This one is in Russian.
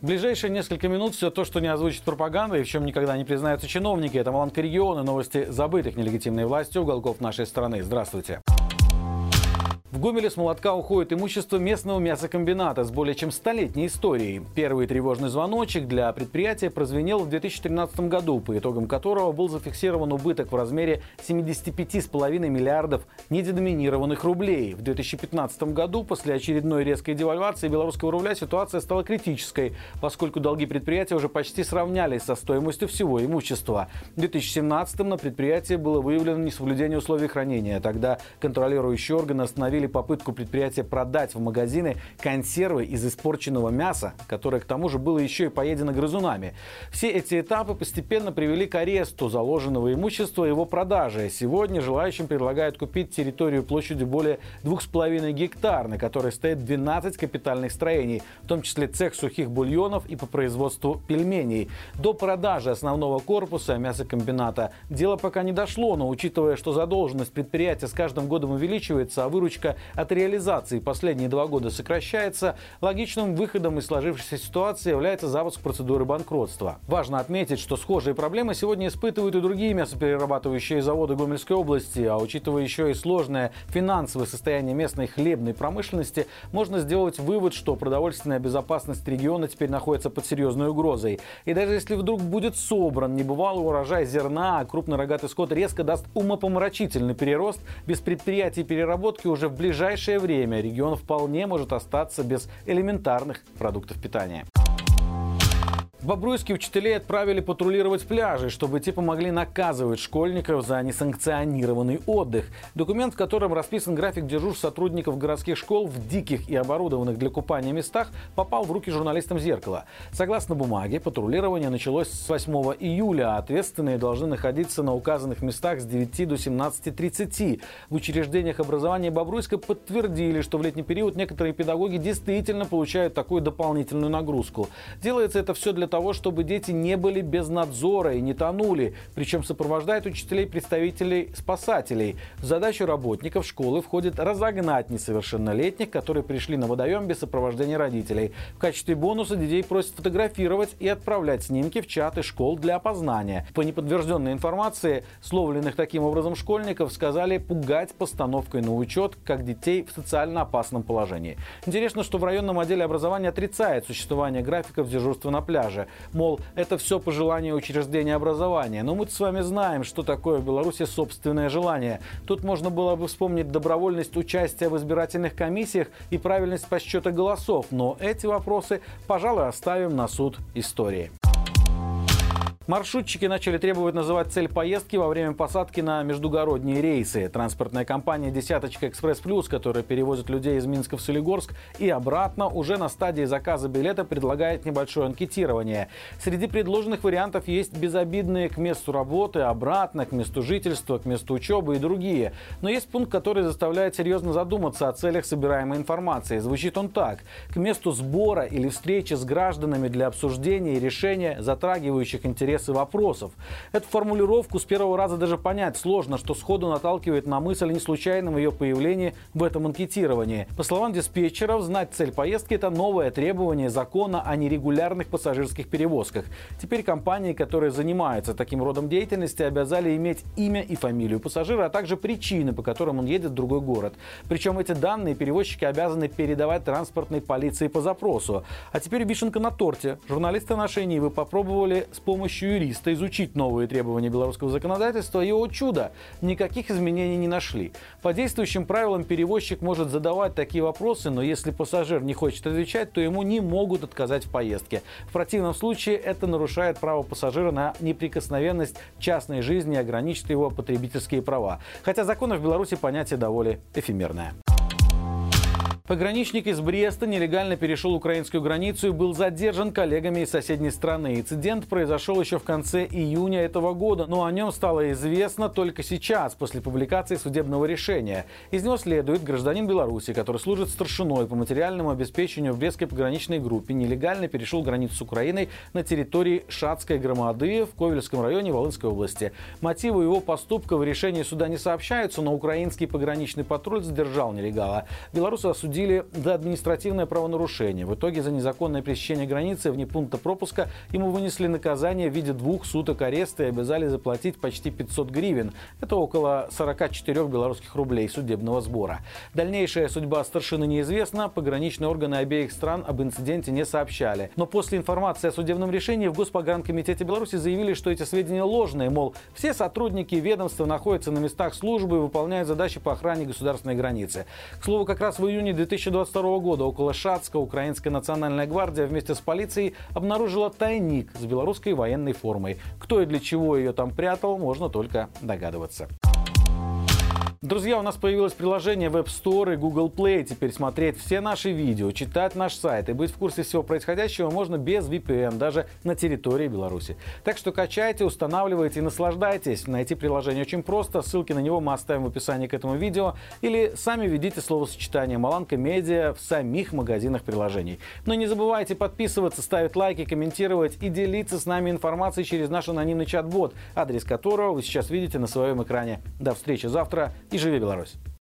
В ближайшие несколько минут все то, что не озвучит пропаганда и в чем никогда не признаются чиновники, это Маланка региона, новости забытых нелегитимной властью уголков нашей страны. Здравствуйте. В Гомеле с молотка уходит имущество местного мясокомбината с более чем столетней историей. Первый тревожный звоночек для предприятия прозвенел в 2013 году, по итогам которого был зафиксирован убыток в размере 75,5 миллиардов неденоминированных рублей. В 2015 году, после очередной резкой девальвации белорусского рубля, ситуация стала критической, поскольку долги предприятия уже почти сравнялись со стоимостью всего имущества. В 2017 на предприятии было выявлено несоблюдение условий хранения. Тогда контролирующие органы остановили остановили попытку предприятия продать в магазины консервы из испорченного мяса, которое к тому же было еще и поедено грызунами. Все эти этапы постепенно привели к аресту заложенного имущества и его продаже. Сегодня желающим предлагают купить территорию площадью более 2,5 гектар, на которой стоит 12 капитальных строений, в том числе цех сухих бульонов и по производству пельменей. До продажи основного корпуса мясокомбината дело пока не дошло, но учитывая, что задолженность предприятия с каждым годом увеличивается, а выручка выручка от реализации последние два года сокращается, логичным выходом из сложившейся ситуации является запуск процедуры банкротства. Важно отметить, что схожие проблемы сегодня испытывают и другие мясоперерабатывающие заводы Гомельской области, а учитывая еще и сложное финансовое состояние местной хлебной промышленности, можно сделать вывод, что продовольственная безопасность региона теперь находится под серьезной угрозой. И даже если вдруг будет собран небывалый урожай зерна, крупный рогатый скот резко даст умопомрачительный перерост, без предприятий переработки уже ближайшее время регион вполне может остаться без элементарных продуктов питания. В Бобруйске учителей отправили патрулировать пляжи, чтобы те помогли наказывать школьников за несанкционированный отдых. Документ, в котором расписан график дежурств сотрудников городских школ в диких и оборудованных для купания местах, попал в руки журналистам «Зеркала». Согласно бумаге, патрулирование началось с 8 июля, а ответственные должны находиться на указанных местах с 9 до 17.30. В учреждениях образования Бобруйска подтвердили, что в летний период некоторые педагоги действительно получают такую дополнительную нагрузку. Делается это все для того, чтобы дети не были без надзора и не тонули. Причем сопровождает учителей представителей спасателей. В задачу работников школы входит разогнать несовершеннолетних, которые пришли на водоем без сопровождения родителей. В качестве бонуса детей просят фотографировать и отправлять снимки в чаты школ для опознания. По неподтвержденной информации, словленных таким образом школьников сказали пугать постановкой на учет как детей в социально опасном положении. Интересно, что в районном отделе образования отрицает существование графиков дежурства на пляже же. Мол, это все по желанию учреждения образования. Но мы с вами знаем, что такое в Беларуси собственное желание. Тут можно было бы вспомнить добровольность участия в избирательных комиссиях и правильность подсчета голосов. Но эти вопросы, пожалуй, оставим на суд истории. Маршрутчики начали требовать называть цель поездки во время посадки на междугородние рейсы. Транспортная компания «Десяточка Экспресс Плюс», которая перевозит людей из Минска в Солигорск и обратно, уже на стадии заказа билета предлагает небольшое анкетирование. Среди предложенных вариантов есть безобидные к месту работы, обратно, к месту жительства, к месту учебы и другие. Но есть пункт, который заставляет серьезно задуматься о целях собираемой информации. Звучит он так. К месту сбора или встречи с гражданами для обсуждения и решения затрагивающих интересы интересы вопросов. Эту формулировку с первого раза даже понять сложно, что сходу наталкивает на мысль о неслучайном ее появлении в этом анкетировании. По словам диспетчеров, знать цель поездки – это новое требование закона о нерегулярных пассажирских перевозках. Теперь компании, которые занимаются таким родом деятельности, обязали иметь имя и фамилию пассажира, а также причины, по которым он едет в другой город. Причем эти данные перевозчики обязаны передавать транспортной полиции по запросу. А теперь вишенка на торте. Журналисты нашей Нивы попробовали с помощью юриста изучить новые требования белорусского законодательства, и, о чудо, никаких изменений не нашли. По действующим правилам перевозчик может задавать такие вопросы, но если пассажир не хочет отвечать, то ему не могут отказать в поездке. В противном случае это нарушает право пассажира на неприкосновенность частной жизни и ограничит его потребительские права. Хотя законы в Беларуси понятие довольно эфемерное. Пограничник из Бреста нелегально перешел украинскую границу и был задержан коллегами из соседней страны. Инцидент произошел еще в конце июня этого года, но о нем стало известно только сейчас, после публикации судебного решения. Из него следует гражданин Беларуси, который служит старшиной по материальному обеспечению в Брестской пограничной группе, нелегально перешел границу с Украиной на территории Шацкой громады в Ковельском районе Волынской области. Мотивы его поступка в решении суда не сообщаются, но украинский пограничный патруль задержал нелегала. Белорусы осудили судили за административное правонарушение. В итоге за незаконное пересечение границы вне пункта пропуска ему вынесли наказание в виде двух суток ареста и обязали заплатить почти 500 гривен. Это около 44 белорусских рублей судебного сбора. Дальнейшая судьба старшины неизвестна. Пограничные органы обеих стран об инциденте не сообщали. Но после информации о судебном решении в Госпогранкомитете Беларуси заявили, что эти сведения ложные. Мол, все сотрудники ведомства находятся на местах службы и выполняют задачи по охране государственной границы. К слову, как раз в июне 2022 года около Шацка Украинская национальная гвардия вместе с полицией обнаружила тайник с белорусской военной формой. Кто и для чего ее там прятал, можно только догадываться. Друзья, у нас появилось приложение в App Store и Google Play. Теперь смотреть все наши видео, читать наш сайт и быть в курсе всего происходящего можно без VPN, даже на территории Беларуси. Так что качайте, устанавливайте и наслаждайтесь. Найти приложение очень просто. Ссылки на него мы оставим в описании к этому видео. Или сами введите словосочетание «Маланка Медиа» в самих магазинах приложений. Но не забывайте подписываться, ставить лайки, комментировать и делиться с нами информацией через наш анонимный чат-бот, адрес которого вы сейчас видите на своем экране. До встречи завтра и живи Беларусь!